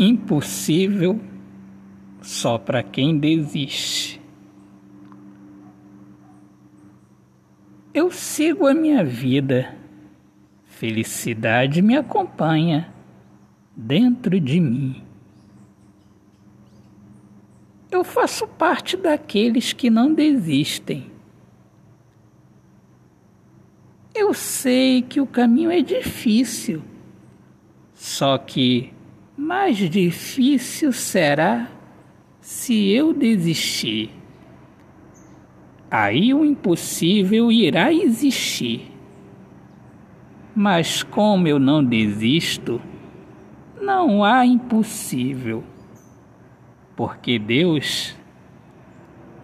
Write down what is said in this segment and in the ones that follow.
Impossível só para quem desiste. Eu sigo a minha vida, felicidade me acompanha dentro de mim. Eu faço parte daqueles que não desistem. Eu sei que o caminho é difícil, só que mais difícil será se eu desistir. Aí o impossível irá existir. Mas como eu não desisto, não há impossível, porque Deus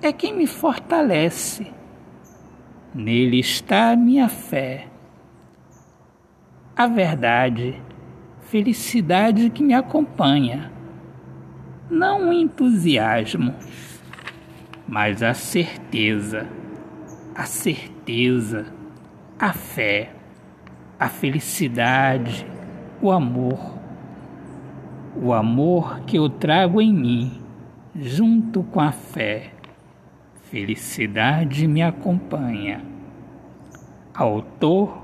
é quem me fortalece. Nele está a minha fé, a verdade, felicidade que me acompanha, não o entusiasmo, mas a certeza, a certeza, a fé, a felicidade, o amor, o amor que eu trago em mim, junto com a fé Felicidade me acompanha. Autor,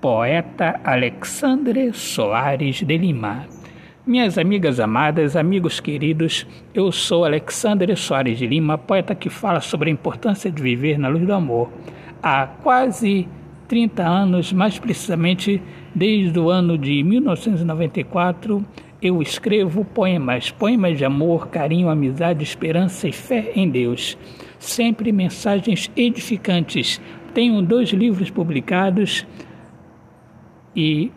poeta Alexandre Soares de Lima. Minhas amigas amadas, amigos queridos, eu sou Alexandre Soares de Lima, poeta que fala sobre a importância de viver na luz do amor. Há quase 30 anos, mais precisamente desde o ano de 1994, eu escrevo poemas, poemas de amor, carinho, amizade, esperança e fé em Deus sempre mensagens edificantes. Tenho dois livros publicados e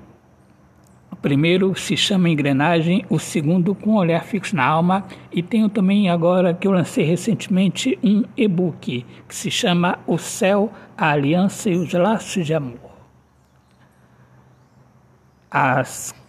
o primeiro se chama Engrenagem, o segundo Com Olhar Fixo na Alma e tenho também agora que eu lancei recentemente um e-book que se chama O Céu, a Aliança e os Laços de Amor. Há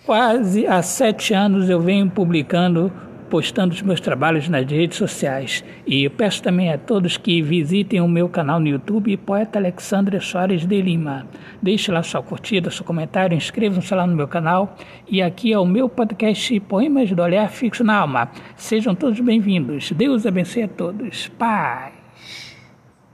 quase há sete anos eu venho publicando postando os meus trabalhos nas redes sociais. E eu peço também a todos que visitem o meu canal no YouTube, Poeta Alexandre Soares de Lima. Deixe lá sua curtida, seu comentário, inscrevam-se lá no meu canal. E aqui é o meu podcast Poemas do Olhar Fixo na Alma. Sejam todos bem-vindos. Deus abençoe a todos. Paz.